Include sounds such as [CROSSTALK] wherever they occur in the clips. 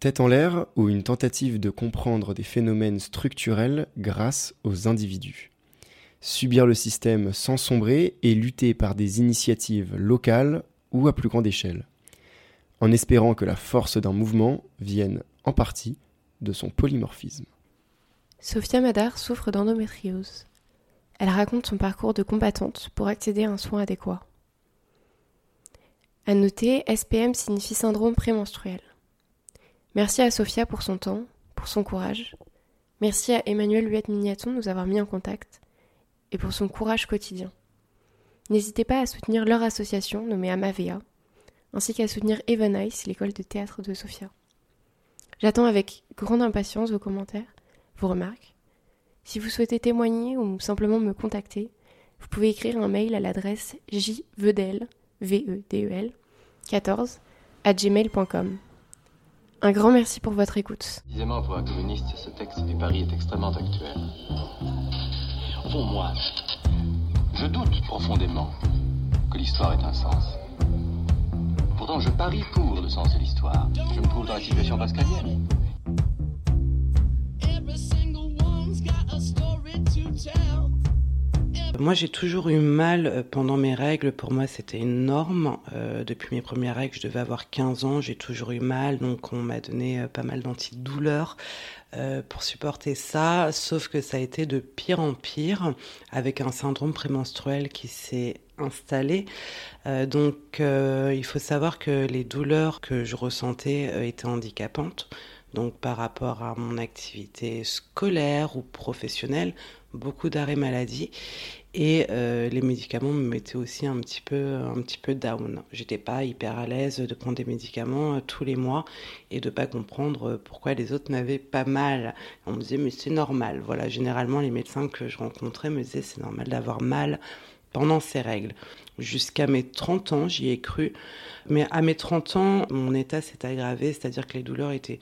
Tête en l'air ou une tentative de comprendre des phénomènes structurels grâce aux individus. Subir le système sans sombrer et lutter par des initiatives locales ou à plus grande échelle, en espérant que la force d'un mouvement vienne en partie de son polymorphisme. Sophia Madar souffre d'endométriose. Elle raconte son parcours de combattante pour accéder à un soin adéquat. À noter, SPM signifie syndrome prémenstruel. Merci à Sophia pour son temps, pour son courage. Merci à Emmanuel Huette-Mignaton de nous avoir mis en contact et pour son courage quotidien. N'hésitez pas à soutenir leur association nommée Amavea, ainsi qu'à soutenir Even Ice, l'école de théâtre de Sophia. J'attends avec grande impatience vos commentaires, vos remarques. Si vous souhaitez témoigner ou simplement me contacter, vous pouvez écrire un mail à l'adresse jvedel, v e d e l 14 à gmail.com. Un grand merci pour votre écoute. Précisément pour un communiste, ce texte des paris est extrêmement actuel. Pour moi, je doute profondément que l'histoire ait un sens. Pourtant, je parie pour le sens de l'histoire. Je me trouve dans la situation pascalienne. Moi, j'ai toujours eu mal euh, pendant mes règles. Pour moi, c'était une norme. Euh, depuis mes premières règles, je devais avoir 15 ans. J'ai toujours eu mal. Donc, on m'a donné euh, pas mal d'antidouleurs pour supporter ça. Sauf que ça a été de pire en pire avec un syndrome prémenstruel qui s'est installé. donc, il faut savoir que les douleurs que je ressentais étaient handicapantes. Donc, par rapport à mon activité scolaire ou professionnelle, beaucoup d'arrêts maladie et euh, les médicaments me mettaient aussi un petit peu un petit peu down. J'étais pas hyper à l'aise de prendre des médicaments euh, tous les mois et de pas comprendre euh, pourquoi les autres n'avaient pas mal. On me disait mais c'est normal. Voilà, généralement les médecins que je rencontrais me disaient c'est normal d'avoir mal pendant ces règles. Jusqu'à mes 30 ans, j'y ai cru. Mais à mes 30 ans, mon état s'est aggravé, c'est-à-dire que les douleurs étaient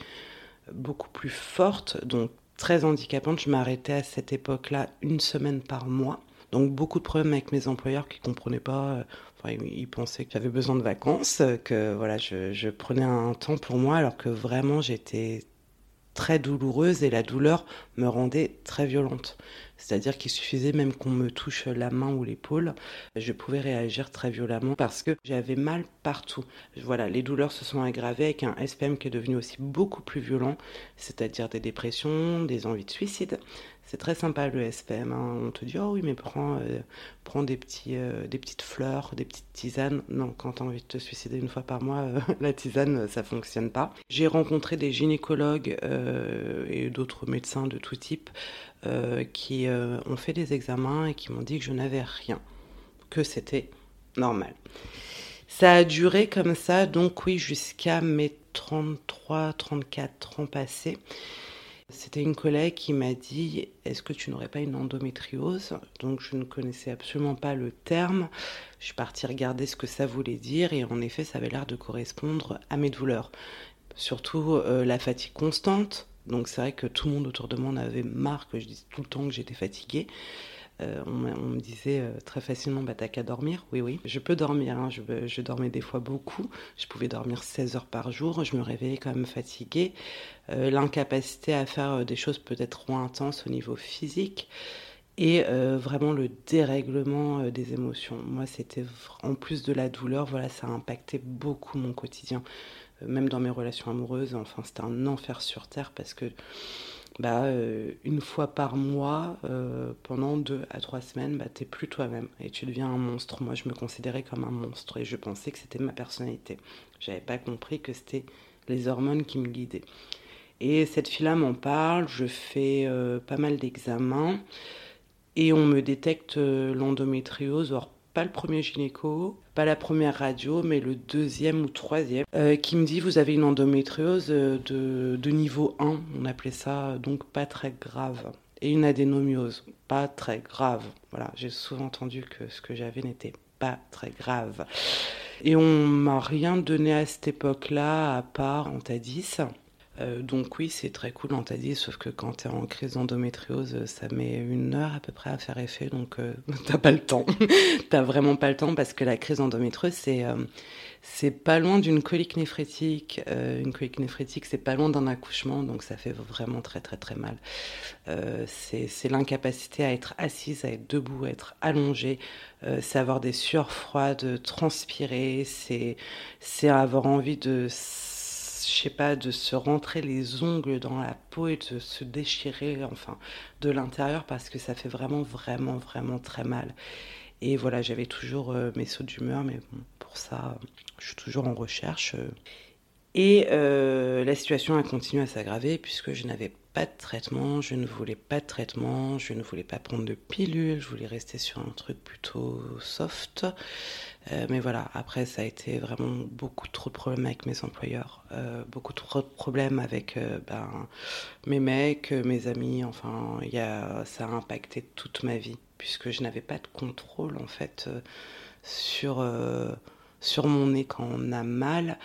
beaucoup plus fortes, donc très handicapantes. Je m'arrêtais à cette époque-là une semaine par mois. Donc beaucoup de problèmes avec mes employeurs qui comprenaient pas. Euh, enfin, ils pensaient que j'avais besoin de vacances, que voilà, je, je prenais un temps pour moi, alors que vraiment j'étais très douloureuse et la douleur me rendait très violente. C'est-à-dire qu'il suffisait même qu'on me touche la main ou l'épaule, je pouvais réagir très violemment parce que j'avais mal partout. Voilà, les douleurs se sont aggravées avec un SPM qui est devenu aussi beaucoup plus violent, c'est-à-dire des dépressions, des envies de suicide, c'est très sympa le SPM. Hein. On te dit, oh oui, mais prends, euh, des, petits, euh, des petites fleurs, des petites tisanes. Non, quand tu as envie de te suicider une fois par mois, euh, [LAUGHS] la tisane, ça fonctionne pas. J'ai rencontré des gynécologues et d'autres médecins de tout type qui ont fait des examens et qui m'ont dit que je n'avais rien, que c'était normal. Ça a duré comme ça, donc oui, jusqu'à mes 33, 34 ans passés. C'était une collègue qui m'a dit Est-ce que tu n'aurais pas une endométriose? Donc je ne connaissais absolument pas le terme. Je suis partie regarder ce que ça voulait dire et en effet, ça avait l'air de correspondre à mes douleurs. Surtout euh, la fatigue constante. Donc c'est vrai que tout le monde autour de moi en avait marre que je dise tout le temps que j'étais fatiguée. Euh, on, me disait euh, très facilement, bah, t'as qu'à dormir. Oui, oui, je peux dormir. Hein. Je, dormais des fois beaucoup. Je pouvais dormir 16 heures par jour. Je me réveillais quand même fatiguée. Euh, l'incapacité à faire des choses peut-être trop intenses au niveau physique. Et vraiment le dérèglement des émotions. Moi, c'était en plus de la douleur, voilà, ça a impacté beaucoup mon quotidien. même dans mes relations amoureuses, enfin, c'était un enfer sur terre parce que bah, euh, une fois par mois, euh, pendant deux à trois semaines, bah, t'es plus toi-même et tu deviens un monstre. Moi, je me considérais comme un monstre et je pensais que c'était ma personnalité. J'avais pas compris que c'était les hormones qui me guidaient. Et cette fille-là m'en parle, je fais euh, pas mal d'examens et on me détecte l'endométriose, pas le premier gynéco, pas la première radio, mais le deuxième ou troisième, euh, qui me dit vous avez une endométriose euh, de, niveau 1, on appelait ça donc pas très grave, et une adénomiose, pas très grave. Voilà, j'ai souvent entendu que ce que j'avais n'était pas très grave. Et on m'a rien donné à cette époque-là, à part Antadis. Euh, donc oui, c'est très cool, on t'a dit, sauf que quand tu es en crise d'endométriose, ça met une heure à peu près à faire effet, donc euh, [LAUGHS] t'as pas le temps. [LAUGHS] t'as vraiment pas le temps parce que la crise d'endométriose, c'est euh, c'est pas loin d'une colique néphrétique. une colique néphrétique, c'est pas loin d'un accouchement, donc ça fait vraiment très très très mal. c'est l'incapacité à être assise, à être debout, à être allongée, c'est avoir des sueurs froides, transpirer, c'est avoir envie de sais pas, de se rentrer les ongles dans la peau et de se déchirer, enfin, de l'intérieur parce que ça fait vraiment, vraiment, vraiment très mal. Et voilà, j'avais toujours euh, mes sauts d'humeur, mais pour ça, je suis toujours en recherche. Et euh, la situation a continué à s'aggraver puisque je n'avais pas de traitement, je ne voulais pas de traitement, je ne voulais pas prendre de pilule, je voulais rester sur un truc plutôt soft. Euh, mais voilà, après, ça a été vraiment beaucoup trop de problèmes avec mes employeurs, euh, beaucoup trop de problèmes avec euh, ben, mes mecs, mes amis. Enfin, y a, ça a impacté toute ma vie, puisque je n'avais pas de contrôle, en fait, sur, sur mon nez quand on a mal.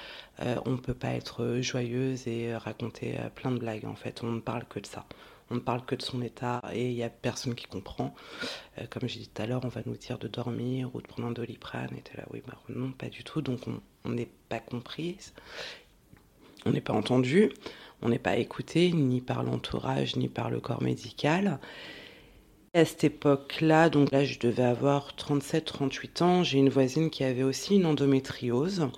On ne peut pas être joyeuse et raconter plein de blagues, en fait. On ne parle que de ça on ne parle que de son état et il n'y a personne qui comprend. Euh, comme j'ai dit tout à l'heure, on va nous dire de dormir ou de prendre un doliprane. Et là, oui, bah non, pas du tout. Donc on n'est pas comprise, on n'est pas entendu, on n'est pas écouté ni par l'entourage ni par le corps médical. À cette époque-là, donc là je devais avoir 37-38 ans, j'ai une voisine qui avait aussi une endométriose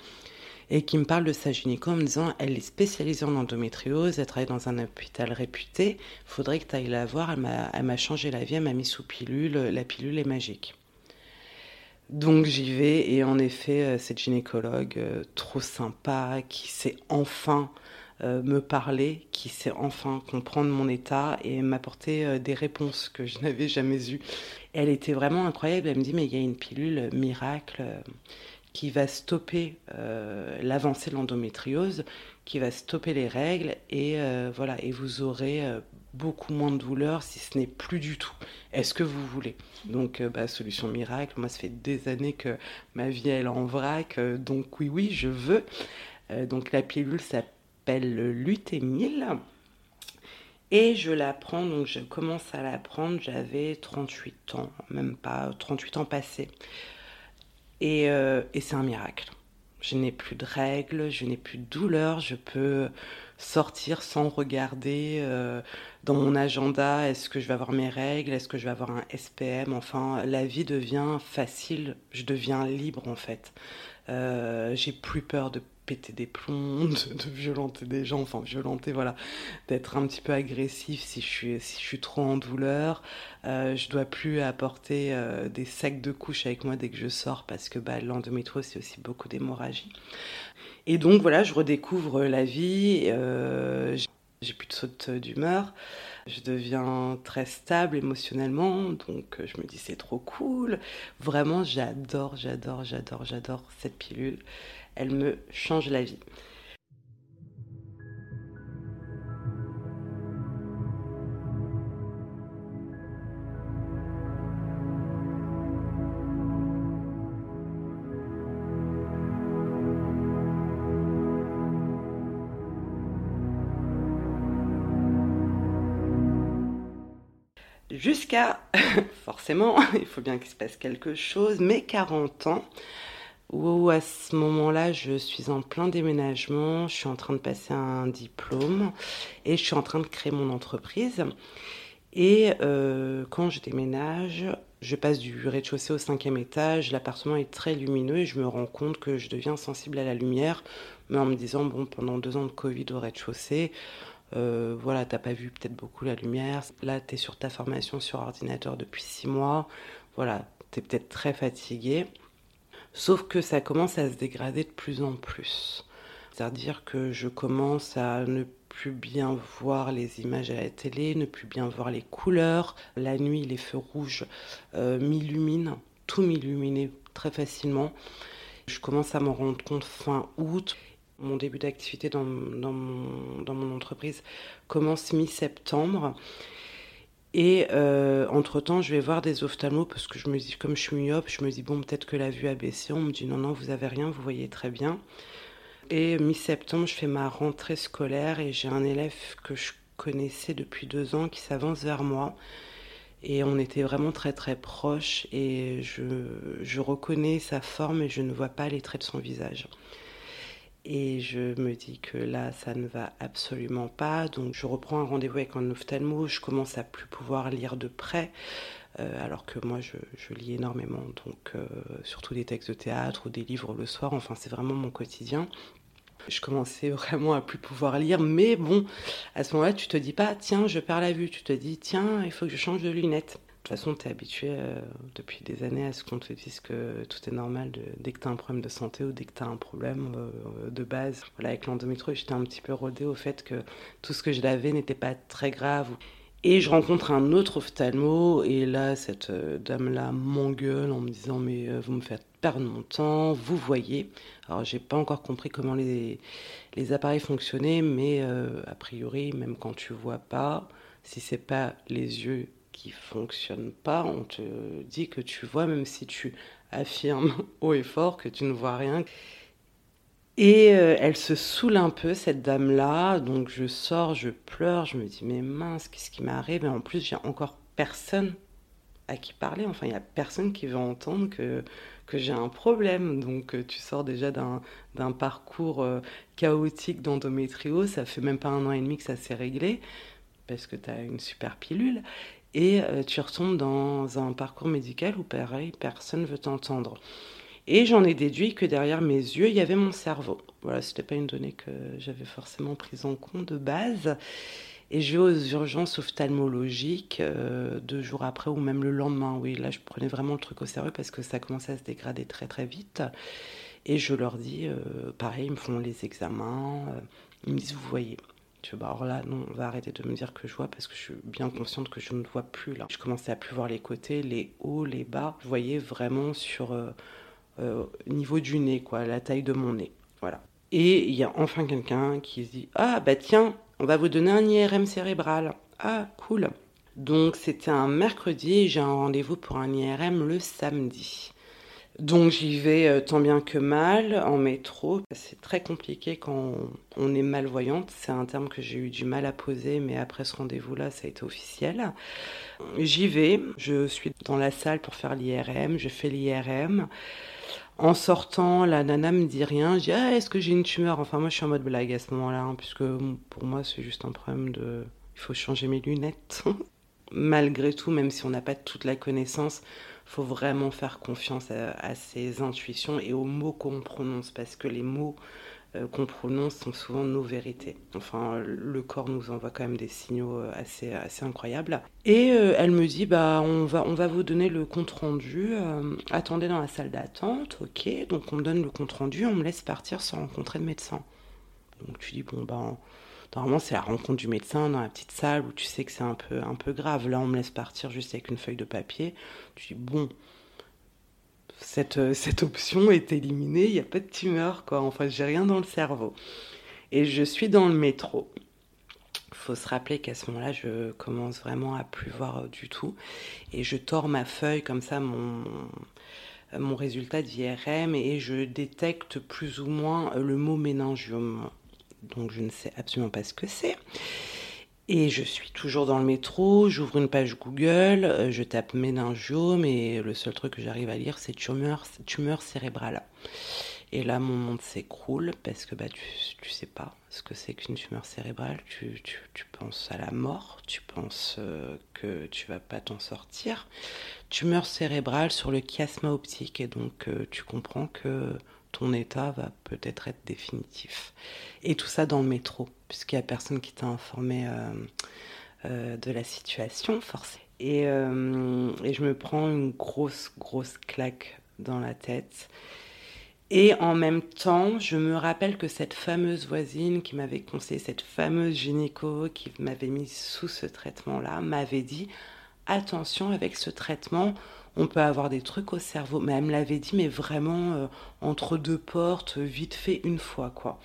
et qui me parle de sa gynéco en me disant elle est spécialisée en endométriose, elle travaille dans un hôpital réputé, faudrait que tu ailles la voir, elle m'a changé la vie, elle m'a mis sous pilule, la pilule est magique. Donc j'y vais et en effet, euh, cette gynécologue euh, trop sympa qui sait enfin euh, me parler, qui sait enfin comprendre mon état et m'apporter des réponses que je n'avais jamais eues. Elle était vraiment incroyable, elle me dit mais il y a une pilule miracle qui va stopper euh, l'avancée de l'endométriose, qui va stopper les règles et euh, voilà et vous aurez euh, beaucoup moins de douleur si ce n'est plus du tout. Est-ce que vous voulez? Donc bah, solution miracle. Moi ça fait des années que ma vie elle est en vrac, donc oui oui je veux. donc la pilule s'appelle lutémil. Et je la prends, donc je commence à la prendre, j'avais 38 ans, même pas 38 ans passés. Euh, et, c'est un miracle. Je n'ai plus de règles, je n'ai plus de douleur, je peux sortir sans regarder euh, dans mon agenda est-ce que je vais avoir mes règles, est-ce que je vais avoir un SPM, enfin la vie devient facile, je deviens libre en fait. Euh, j'ai plus peur de péter des plombs, de, violenter des gens, enfin violenter, voilà, d'être un petit peu agressif si je suis, si je suis trop en douleur. Euh, je dois plus apporter euh, des sacs de couches avec moi dès que je sors parce que bah, l'endométriose, c'est aussi beaucoup d'hémorragie. Et donc voilà, je redécouvre la vie, euh, j'ai plus de saute d'humeur. Je deviens très stable émotionnellement, donc je me dis c'est trop cool. Vraiment, j'adore, j'adore, j'adore, j'adore cette pilule elle me change la vie. Jusqu'à, [LAUGHS] forcément, [LAUGHS] il faut bien qu'il se passe quelque chose, mes 40 ans, où à ce moment-là, je suis en plein déménagement, je suis en train de passer un diplôme et je suis en train de créer mon entreprise. Et euh, quand je déménage, je passe du rez-de-chaussée au cinquième étage, l'appartement est très lumineux et je me rends compte que je deviens sensible à la lumière, mais en me disant, bon, pendant deux ans de Covid au rez-de-chaussée, euh, voilà, t'as pas vu peut-être beaucoup la lumière, là tu es sur ta formation sur ordinateur depuis six mois, voilà, tu es peut-être très fatigué. Sauf que ça commence à se dégrader de plus en plus. C'est-à-dire que je commence à ne plus bien voir les images à la télé, ne plus bien voir les couleurs. La nuit, les feux rouges euh, m'illuminent, tout m'illuminait très facilement. Je commence à m'en rendre compte fin août. Mon début d'activité dans, mon entreprise commence mi-septembre. Et euh, entre-temps, je vais voir des ophtalmos parce que je me dis, comme je suis myope, je me dis, bon, peut-être que la vue a baissé. On me dit, non, non, vous avez rien, vous voyez très bien. Et mi-septembre, je fais ma rentrée scolaire et j'ai un élève que je connaissais depuis deux ans qui s'avance vers moi. Et on était vraiment très très proches et je, je reconnais sa forme et je ne vois pas les traits de son visage. Et je me dis que là, ça ne va absolument pas. Donc je reprends un rendez-vous avec un ophtalmo. Je commence à plus pouvoir lire de près. Euh, alors que moi, je, lis énormément. Donc euh, surtout des textes de théâtre ou des livres le soir. Enfin, c'est vraiment mon quotidien. Je commençais [LAUGHS] vraiment à plus pouvoir lire. Mais bon, à ce moment-là, tu te dis pas, tiens, je perds la vue. Tu te dis, tiens, il faut que je change de lunettes. De toute façon, tu es habitué euh, depuis des années à ce qu'on te dise que tout est normal dès que tu as un problème de santé ou dès que tu as un problème euh, de base. Voilà, avec l'endométriose, j'étais un petit peu rodée au fait que tout ce que je l'avais n'était pas très grave. Et je rencontre un autre ophtalmo, et là, cette euh, dame-là m'engueule en me disant Mais vous me faites perdre mon temps, vous voyez. Alors, j'ai pas encore compris comment les, les appareils fonctionnaient, mais a priori, même quand tu vois pas, si c'est pas les yeux qui fonctionne pas, on te dit que tu vois, même si tu affirmes [LAUGHS] haut et fort que tu ne vois rien. Et euh, elle se saoule un peu, cette dame-là. Donc je sors, je pleure, je me dis, mais mince, qu'est-ce qui m'arrive? Et en plus, j'ai encore personne à qui parler. Enfin, il n'y a personne qui veut entendre que, que j'ai un problème. Donc, euh, tu sors déjà d'un parcours euh, chaotique d'endométrio. Ça fait même pas un an et demi que ça s'est réglé parce que tu as une super pilule et euh, tu retombes dans un parcours médical où pareil, personne ne veut t'entendre. Et j'en ai déduit que derrière mes yeux, il y avait mon cerveau. Voilà, ce n'était pas une donnée que j'avais forcément prise en compte de base. Et je vais aux urgences ophtalmologiques euh, deux jours après ou même le lendemain. Oui, là, je prenais vraiment le truc au sérieux parce que ça commençait à se dégrader très très vite. Et je leur dis, euh, pareil, ils me font les examens. ils me disent, vous voyez, bah, alors là, non, on va arrêter de me dire que je vois parce que je suis bien consciente que je ne vois plus là. Je commençais à plus voir les côtés, les hauts, les bas. Je voyais vraiment sur euh, euh niveau du nez, quoi, la taille de mon nez. Voilà. Et il y a enfin quelqu'un qui se dit Ah, bah tiens, on va vous donner un IRM cérébral. Ah, cool. Donc c'était un mercredi j'ai un rendez-vous pour un IRM le samedi. Donc j'y vais euh, tant bien que mal en métro. C'est très compliqué quand on est malvoyante. C'est un terme que j'ai eu du mal à poser, mais après ce rendez-vous-là, ça a été officiel. J'y vais, je suis dans la salle pour faire l'IRM, je fais l'IRM. En sortant, la nana me dit rien. Je dis ah, est-ce que j'ai une tumeur? Enfin moi je suis en mode blague à ce moment-là, hein, puisque pour moi c'est juste un problème de... Il faut changer mes lunettes. [LAUGHS] Malgré tout, même si on n'a pas toute la connaissance, faut vraiment faire confiance à, ses intuitions et aux mots qu'on prononce, parce que les mots euh, qu'on prononce sont souvent nos vérités. Enfin, le corps nous envoie quand même des signaux euh, assez, assez incroyables. Et euh, elle me dit, bah, on va, on va vous donner le compte rendu. attendez dans la salle d'attente, ok. Donc on me donne le compte rendu, on me laisse partir sans rencontrer de médecin. Donc tu dis, bon, ben, Normalement, c'est la rencontre du médecin dans la petite salle où tu sais que c'est un peu, un peu grave. Là, on me laisse partir juste avec une feuille de papier. Tu dis, bon, cette, euh, cette option est éliminée, il n'y a pas de tumeur, quoi. Enfin, j'ai rien dans le cerveau. Et je suis dans le métro. Faut se rappeler qu'à ce moment-là, je commence vraiment à plus voir du tout. Et je tords ma feuille comme ça, mon, mon résultat d'IRM, et je détecte plus ou moins le mot méningiome donc je ne sais absolument pas ce que c'est. Et je suis toujours dans le métro, j'ouvre une page Google, euh, je tape méningiome et le seul truc que j'arrive à lire c'est tumeur, cérébrale. Et là mon monde s'écroule parce que bah, tu, tu sais pas ce que c'est qu'une tumeur cérébrale, tu, tu, penses à la mort, tu penses euh, que tu vas pas t'en sortir. Tumeur cérébrale sur le chiasma optique et donc euh, tu comprends que ton état va peut-être être définitif. Et tout ça dans le métro, puisqu'il n'y a personne qui t'a informé euh, euh, de la situation, forcément. Et, euh, et, je me prends une grosse, grosse claque dans la tête. Et en même temps, je me rappelle que cette fameuse voisine qui m'avait conseillé, cette fameuse gynéco qui m'avait mis sous ce traitement-là, m'avait dit attention avec ce traitement, on peut avoir des trucs au cerveau. Mais elle me l'avait dit, mais vraiment euh, entre deux portes, vite fait une fois, quoi.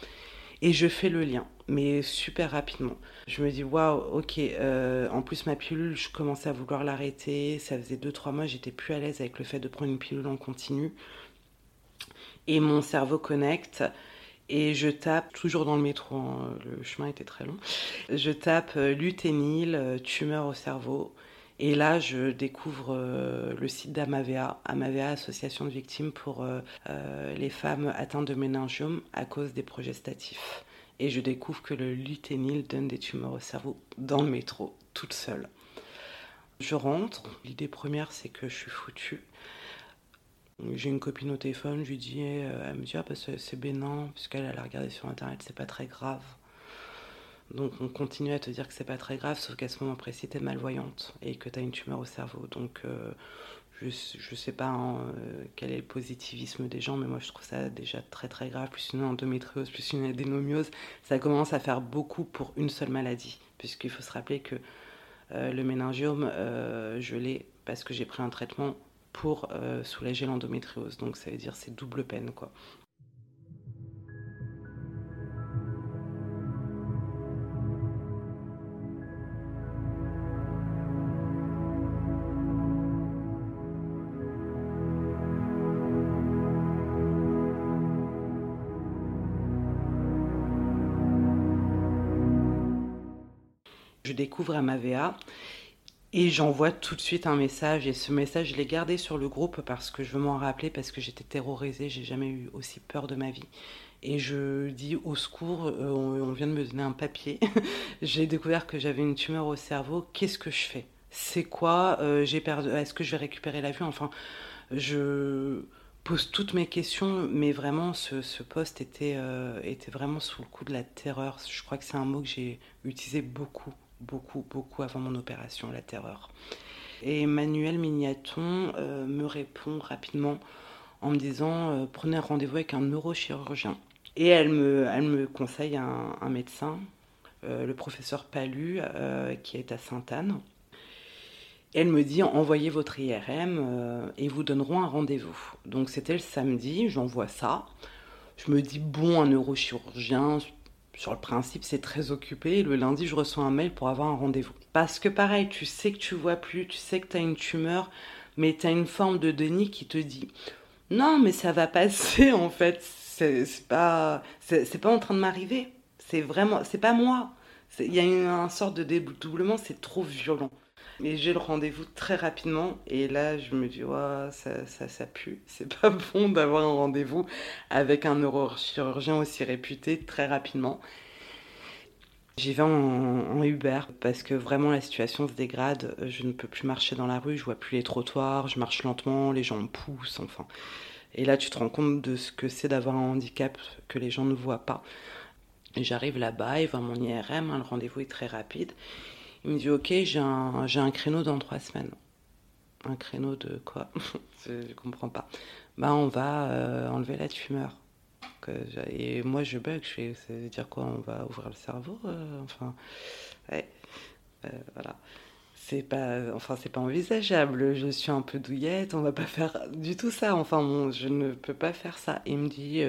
Et je fais le lien, mais super rapidement. Je me dis, waouh, ok, euh, en plus ma pilule, je commençais à vouloir l'arrêter. Ça faisait deux, trois mois, j'étais plus à l'aise avec le fait de prendre une pilule en continu. Et mon cerveau connecte. Et je tape, toujours dans le métro, hein, le chemin était très long, je tape euh, luténil, tumeur au cerveau. Et là, je découvre euh, le site d'Amavea, Amavea, Association de victimes pour les femmes atteintes de méningiome à cause des progestatifs. Et je découvre que le luténil donne des tumeurs au cerveau dans le métro, toute seule. Je rentre, l'idée première c'est que je suis foutue. J'ai une copine au téléphone, je lui dis, euh, elle me dit, ah, bah, c'est bénin, puisqu'elle a regardé sur internet, c'est pas très grave. Donc on continue à te dire que c'est pas très grave, sauf qu'à ce moment précis, t'es malvoyante et que t'as une tumeur au cerveau. Donc euh, je, je sais pas hein, euh, quel est le positivisme des gens, mais moi je trouve ça déjà très très grave. Plus une endométriose, plus une adénomiose, ça commence à faire beaucoup pour une seule maladie. Puisqu'il faut se rappeler que le méningiome, je l'ai parce que j'ai pris un traitement pour euh, soulager l'endométriose. Donc ça veut dire c'est double peine quoi. Je découvre Amavea et j'envoie tout de suite un message. Et ce message, je l'ai gardé sur le groupe parce que je veux m'en rappeler, parce que j'étais terrorisée. J'ai jamais eu aussi peur de ma vie. Et je dis au secours, euh, on, vient de me donner un papier. [LAUGHS] j'ai découvert que j'avais une tumeur au cerveau. Qu'est-ce que je fais? C'est quoi euh. Est-ce que je vais récupérer la vue? Enfin, je pose toutes mes questions, mais vraiment, ce, ce poste était, euh, était vraiment sous le coup de la terreur. Je crois que c'est un mot que j'ai utilisé beaucoup beaucoup, beaucoup avant mon opération, la terreur. Et Emmanuel Mignaton euh, me répond rapidement en me disant euh, prenez un rendez-vous avec un neurochirurgien. Et elle me, elle me conseille un, médecin, euh, le professeur Palu, qui est à Sainte-Anne. Elle me dit envoyez votre IRM et vous donneront un rendez-vous. Donc c'était le samedi, j'envoie ça. Je me dis bon, un neurochirurgien, sur le principe, c'est très occupé. Le lundi, je reçois un mail pour avoir un rendez-vous. Parce que pareil, tu sais que tu vois plus, tu sais que tu as une tumeur, mais tu as une forme de déni qui te dit non, mais ça va passer [LAUGHS] en fait. C'est pas, c'est pas en train de m'arriver. C'est vraiment, c'est pas moi. Il y a une, un sorte de dédoublement, c'est trop violent. Et j'ai le rendez-vous très rapidement. Et là, je me dis, ça, ça, ça pue. [LAUGHS] C'est pas bon d'avoir un rendez-vous avec un neurochirurgien aussi réputé très rapidement. J'y vais en, Uber parce que vraiment la situation se dégrade. Je ne peux plus marcher dans la rue, je vois plus les trottoirs, je marche lentement, les gens me poussent, enfin. Et là, tu te rends compte de ce que c'est d'avoir un handicap que les gens ne voient pas. J'arrive là-bas, il voit mon IRM, hein, le rendez-vous est très rapide. Il me dit Ok, j'ai un, j'ai un créneau dans trois semaines. Un créneau de quoi [LAUGHS] Je comprends pas. Bah, on va euh, enlever la tumeur. et moi, je bug. Je fais Ça veut dire quoi On va ouvrir le cerveau euh, Enfin, ouais. Euh, voilà c'est pas enfin c'est pas envisageable je suis un peu douillette on va pas faire du tout ça enfin je ne peux pas faire ça il me dit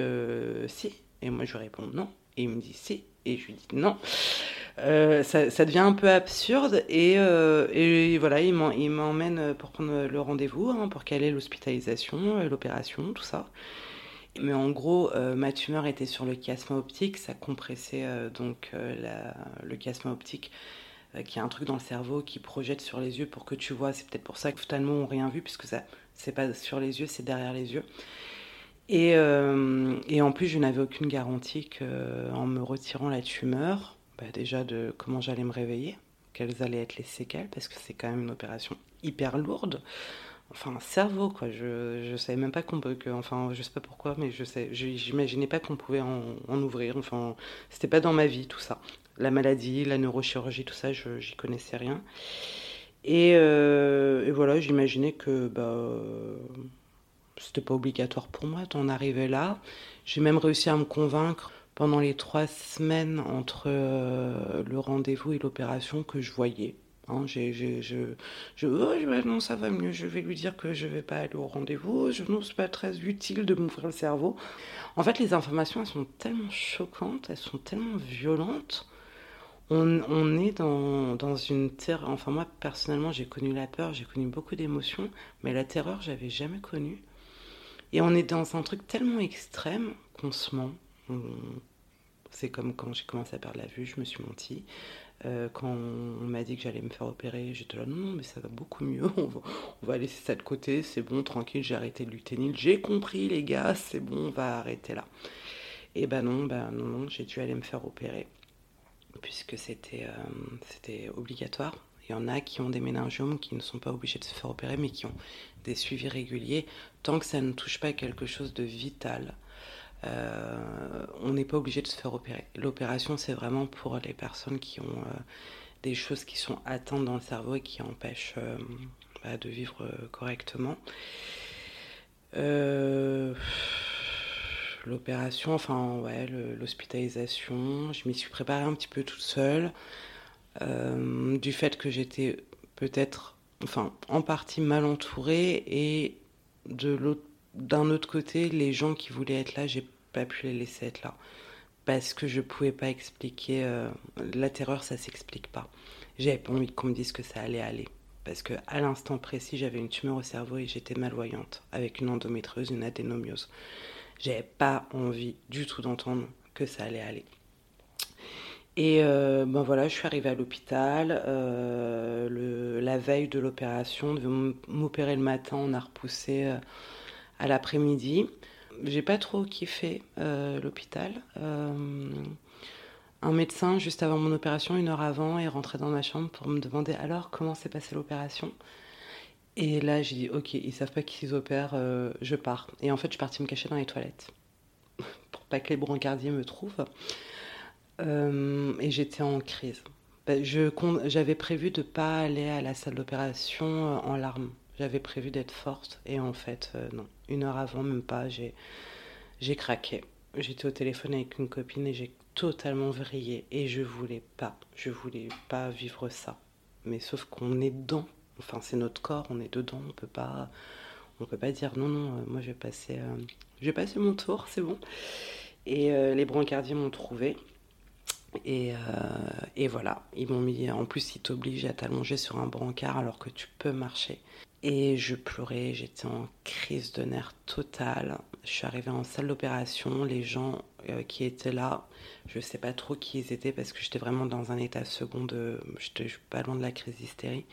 si et moi je réponds non et il me dit si et je lui dis non euh, ça, devient un peu absurde et, euh, voilà, il m'emmène pour prendre le rendez-vous, hein, pour caler l'hospitalisation, euh, l'opération, tout ça. Mais en gros, ma tumeur était sur le chiasme optique, ça compressait donc le chiasme optique, qui est un truc dans le cerveau qui projette sur les yeux pour que tu vois. C'est peut-être pour ça que totalement on rien vu, puisque ça, c'est pas sur les yeux, c'est derrière les yeux. Et en plus, je n'avais aucune garantie qu'en me retirant la tumeur, bah, déjà de comment j'allais me réveiller, quelles allaient être les séquelles, parce que c'est quand même une opération hyper lourde. Enfin, un cerveau, quoi. Je, je savais même pas qu'on peut. Que, enfin, je sais pas pourquoi, mais je sais, j'imaginais pas qu'on pouvait en, ouvrir. Enfin, c'était pas dans ma vie, tout ça. La maladie, la neurochirurgie, tout ça, j'y connaissais rien. Et, euh, et voilà, j'imaginais que bah, c'était pas obligatoire pour moi d'en arriver là. J'ai même réussi à me convaincre pendant les trois semaines entre euh, le rendez-vous et l'opération que je voyais. Hein, je, je, oh, non, ça va mieux, je vais lui dire que je vais pas aller au rendez-vous, je, non, c'est pas très utile de m'ouvrir le cerveau. En fait, les informations, elles sont tellement choquantes, elles sont tellement violentes. On, est dans, une terreur. Enfin, moi, personnellement, j'ai connu la peur, j'ai connu beaucoup d'émotions, mais la terreur, j'avais jamais connu. Et on est dans un truc tellement extrême qu'on se ment C'est comme quand j'ai commencé à perdre la vue, je me suis menti. Euh, quand on m'a dit que j'allais me faire opérer, j'étais là, non, non, mais ça va beaucoup mieux, [LAUGHS] on va, laisser ça de côté, c'est bon, tranquille, j'ai arrêté le luténil, j'ai compris les gars, c'est bon, on va arrêter là. Et ben non, ben non, non, j'ai dû aller me faire opérer, puisque c'était c'était obligatoire. Il y en a qui ont des méningiomes qui ne sont pas obligés de se faire opérer, mais qui ont des suivis réguliers, tant que ça ne touche pas quelque chose de vital. Euh, on n'est pas obligé de se faire opérer. L'opération, c'est vraiment pour les personnes qui ont euh, des choses qui sont atteintes dans le cerveau et qui empêchent euh, bah, de vivre correctement. L'opération, enfin ouais, l'hospitalisation, je m'y suis préparée un petit peu toute seule. du fait que j'étais peut-être, enfin, en partie mal entourée et de d'un autre côté, les gens qui voulaient être là, j'ai pas pu les laisser être là. Parce que je pouvais pas expliquer. Euh, la terreur, ça s'explique pas. J'avais pas envie qu'on me dise que ça allait aller. Parce que à l'instant précis, j'avais une tumeur au cerveau et j'étais malvoyante, avec une endométriose, une adénomiose. J'avais pas envie du tout d'entendre que ça allait aller. Et euh, ben voilà, je suis arrivée à l'hôpital. Euh, la veille de l'opération, on devait m'opérer le matin, on a repoussé à l'après-midi. J'ai pas trop kiffé euh, l'hôpital. Euh, un médecin, juste avant mon opération, une heure avant, est rentré dans ma chambre pour me demander alors comment s'est passée l'opération. Et là, j'ai dit ok, ils savent pas qu'ils opèrent, euh, je pars. Et en fait, je suis partie me cacher dans les toilettes [LAUGHS] pour pas que les brancardiers me trouvent. et j'étais en crise. Bah, j'avais prévu de pas aller à la salle d'opération en larmes. J'avais prévu d'être forte et en fait, euh, non. Une heure avant, même pas, j'ai, craqué. J'étais au téléphone avec une copine et j'ai totalement vrillé et je voulais pas. Je voulais pas vivre ça. Mais sauf qu'on est dedans. Enfin, c'est notre corps, on est dedans. On peut pas, on peut pas dire non, non. Euh, moi, je vais passer, euh, je vais passer mon tour, c'est bon. Et les brancardiers m'ont trouvé. Et, et, voilà, ils m'ont mis. En plus, ils t'obligent à t'allonger sur un brancard alors que tu peux marcher. Et je pleurais, j'étais en crise de nerfs totale. Je suis arrivée en salle d'opération, les gens euh, qui étaient là, je ne sais pas trop qui ils étaient parce que j'étais vraiment dans un état second de. J'étais pas loin de la crise d'hystérie.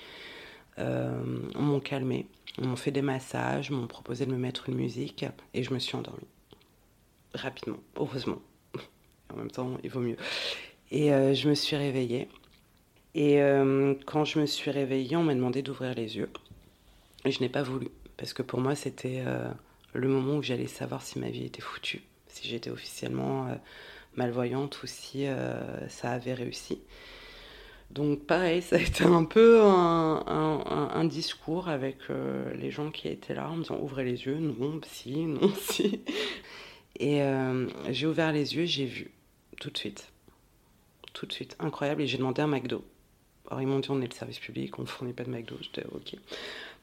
Euh, m'ont calmé, m'ont fait des massages, m'ont proposé de me mettre une musique et je me suis endormie. Rapidement, heureusement. en même temps, il vaut mieux. Et euh, je me suis réveillée. Et quand je me suis réveillée, on m'a demandé d'ouvrir les yeux. Et je n'ai pas voulu, parce que pour moi, c'était euh, le moment où j'allais savoir si ma vie était foutue, si j'étais officiellement euh, malvoyante ou si euh, ça avait réussi. Donc pareil, [LAUGHS] ça a été un peu un, discours avec les gens qui étaient là en me disant ouvrez les yeux, non, si, [LAUGHS] non, si. Et j'ai ouvert les yeux, j'ai vu tout de suite. Tout de suite, incroyable. Et j'ai demandé un McDo. Alors ils m'ont dit on est le service public, on ne fournit pas de McDo. J'étais ok.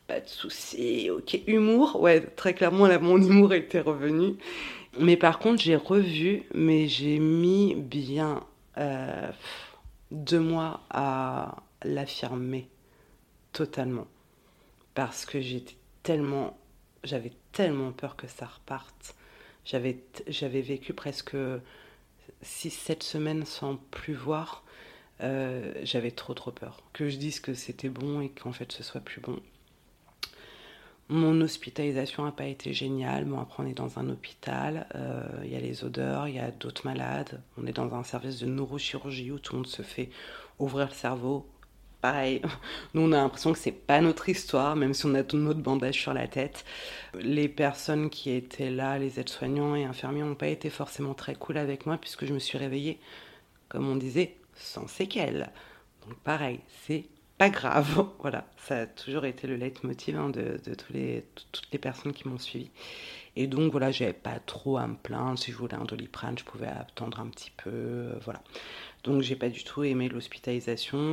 Pas de souci, ok. Humour, ouais, très clairement, là, mon [LAUGHS] humour était revenu. Mais par contre, j'ai revu, mais j'ai mis bien euh, deux mois à l'affirmer totalement. Parce que j'étais tellement. J'avais tellement peur que ça reparte. J'avais, j'avais vécu presque 6-7 semaines sans plus voir. Euh, j'avais trop trop peur. Que je dise que c'était bon et qu'en fait ce soit plus bon. Mon hospitalisation n'a pas été géniale. Bon, après, on est dans un hôpital, euh, il y a les odeurs, il y a d'autres malades. On est dans un service de neurochirurgie où tout le monde se fait ouvrir le cerveau. Pareil, [LAUGHS] nous on a l'impression que c'est pas notre histoire, même si on a tout notre bandage sur la tête. Les personnes qui étaient là, les aides-soignants et infirmiers, n'ont pas été forcément très cool avec moi puisque je me suis réveillée, comme on disait, sans séquelles. Donc pareil, c'est pas grave. [LAUGHS] Voilà, ça a toujours été le leitmotiv hein, de, toutes les personnes qui m'ont suivi. Et donc voilà, j'avais pas trop à me plaindre. Si je voulais un doliprane, je pouvais attendre un petit peu. Euh, voilà. Donc j'ai pas du tout aimé l'hospitalisation.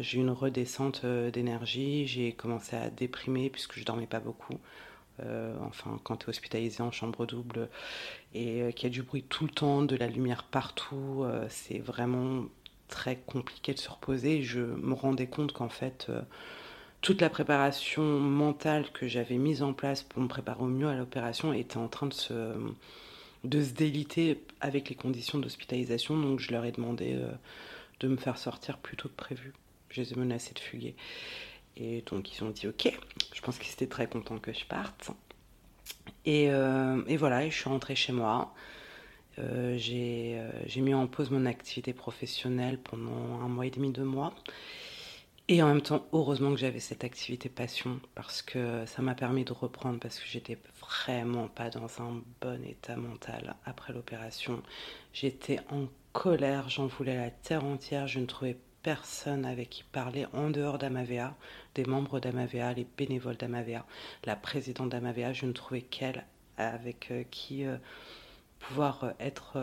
j'ai eu une redescente euh, d'énergie. J'ai commencé à déprimer puisque je dormais pas beaucoup. Euh, enfin, quand tu es hospitalisé en chambre double et qu'il y a du bruit tout le temps, de la lumière partout, c'est vraiment très compliqué de se reposer. Je me rendais compte qu'en fait, euh, toute la préparation mentale que j'avais mise en place pour me préparer au mieux à l'opération était en train de se, déliter avec les conditions d'hospitalisation. Donc je leur ai demandé euh, de me faire sortir plus tôt que prévu. Je les ai menacés de fuguer. Et donc ils ont dit ok. Je pense qu'ils étaient très contents que je parte. Et, euh, et voilà, je suis rentrée chez moi. Euh, j'ai mis en pause mon activité professionnelle pendant un mois et demi, deux mois. Et en même temps, heureusement que j'avais cette activité passion parce que ça m'a permis de reprendre parce que j'étais vraiment pas dans un bon état mental après l'opération. J'étais en colère, j'en voulais la terre entière, je ne trouvais personne avec qui parler en dehors d'Amavea, des membres d'Amavea, les bénévoles d'Amavea, la présidente d'Amavea, je ne trouvais qu'elle avec euh, qui euh, pouvoir euh, être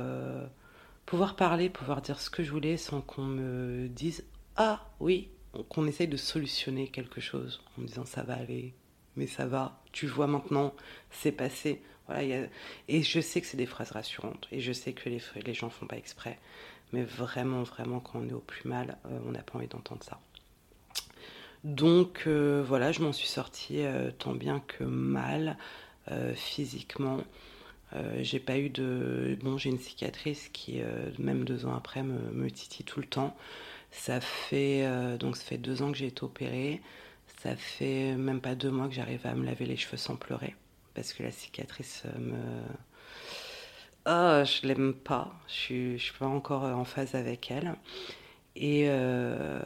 pouvoir parler, pouvoir dire ce que je voulais sans qu'on me dise ah oui, qu'on essaye de solutionner quelque chose en me disant ça va aller, mais ça va, tu vois maintenant, c'est passé. Voilà, Et je sais que c'est des phrases rassurantes, et je sais que les, les gens font pas exprès, mais vraiment, vraiment, quand on est au plus mal, euh, on n'a pas envie d'entendre ça. Donc euh, voilà, je m'en suis sortie euh, tant bien que mal physiquement. J'ai pas eu de. Bon, j'ai une cicatrice qui, même deux ans après, me, titille tout le temps. Ça fait, euh, donc ça fait deux ans que j'ai été opérée. Ça fait même pas deux mois que j'arrive à me laver les cheveux sans pleurer. Parce que la cicatrice euh, me. Oh, je l'aime pas. Je suis, je suis pas encore en phase avec elle. Et, euh,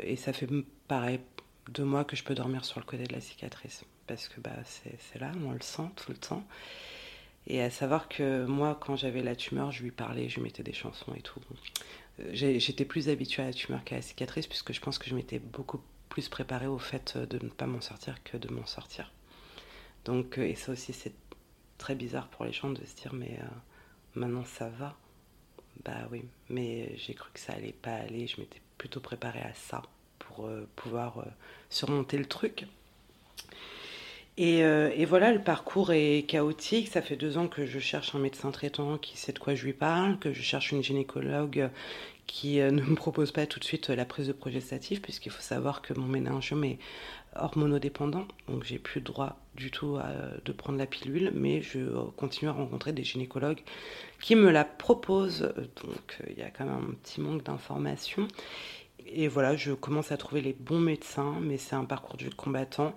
et ça fait pareil deux mois que je peux dormir sur le côté de la cicatrice. Parce que bah, c'est là, on le sent tout le temps. Et à savoir que moi, quand j'avais la tumeur, je lui parlais, je lui mettais des chansons et tout. J'étais plus habituée à la tumeur qu'à la cicatrice, puisque je pense que je m'étais beaucoup plus préparée au fait de ne pas m'en sortir que de m'en sortir. Donc, euh, et ça aussi, c'est très bizarre pour les gens de se dire, mais euh, maintenant ça va? Bah oui, mais j'ai cru que ça allait pas aller, je m'étais plutôt préparée à ça pour euh, pouvoir surmonter le truc. Euh, et, voilà, le parcours est chaotique. Ça fait deux ans que je cherche un médecin traitant qui sait de quoi je lui parle, que je cherche une gynécologue qui euh, ne me propose pas tout de suite la prise de progestatif, puisqu'il faut savoir que mon méningiome est hormonodépendant, donc j'ai plus le droit du tout de prendre la pilule, mais je continue à rencontrer des gynécologues qui me la proposent, donc il y a quand même un petit manque d'informations. Et voilà, je commence à trouver les bons médecins, mais c'est un parcours du combattant.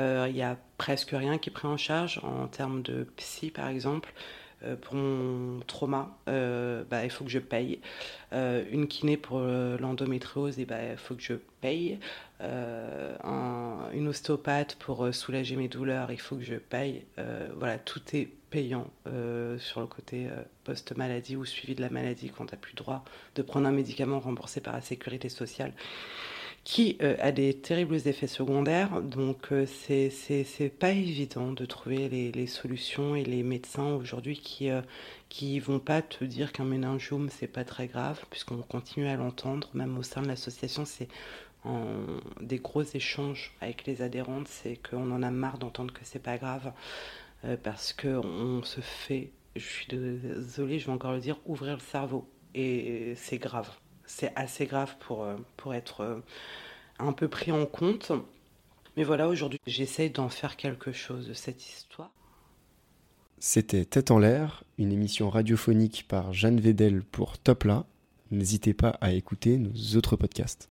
Euh, il n'y a presque rien qui est pris en charge en termes de psy, par exemple. Euh, pour mon trauma, euh, bah, il faut que je paye. une kiné pour l'endométriose, et bah, il faut que je paye. une ostéopathe pour soulager mes douleurs, il faut que je paye. voilà, tout est payant sur le côté post-maladie ou suivi de la maladie quand tu n'as plus le droit de prendre un médicament remboursé par la sécurité sociale qui euh, a des terribles effets secondaires. Donc euh, c'est pas évident de trouver les, solutions et les médecins aujourd'hui qui euh, vont pas te dire qu'un méningiome c'est pas très grave puisqu'on continue à l'entendre. Même au sein de l'association c'est des gros échanges avec les adhérentes c'est qu'on en a marre d'entendre que c'est pas grave parce que on se fait je suis désolée je vais encore le dire ouvrir le cerveau. Et c'est grave c'est assez grave pour, euh, être euh, un peu pris en compte. Mais voilà, aujourd'hui, j'essaye d'en faire quelque chose de cette histoire. C'était Tête en l'air, une émission radiophonique par Jeanne Vedel pour Topla. N'hésitez pas à écouter nos autres podcasts.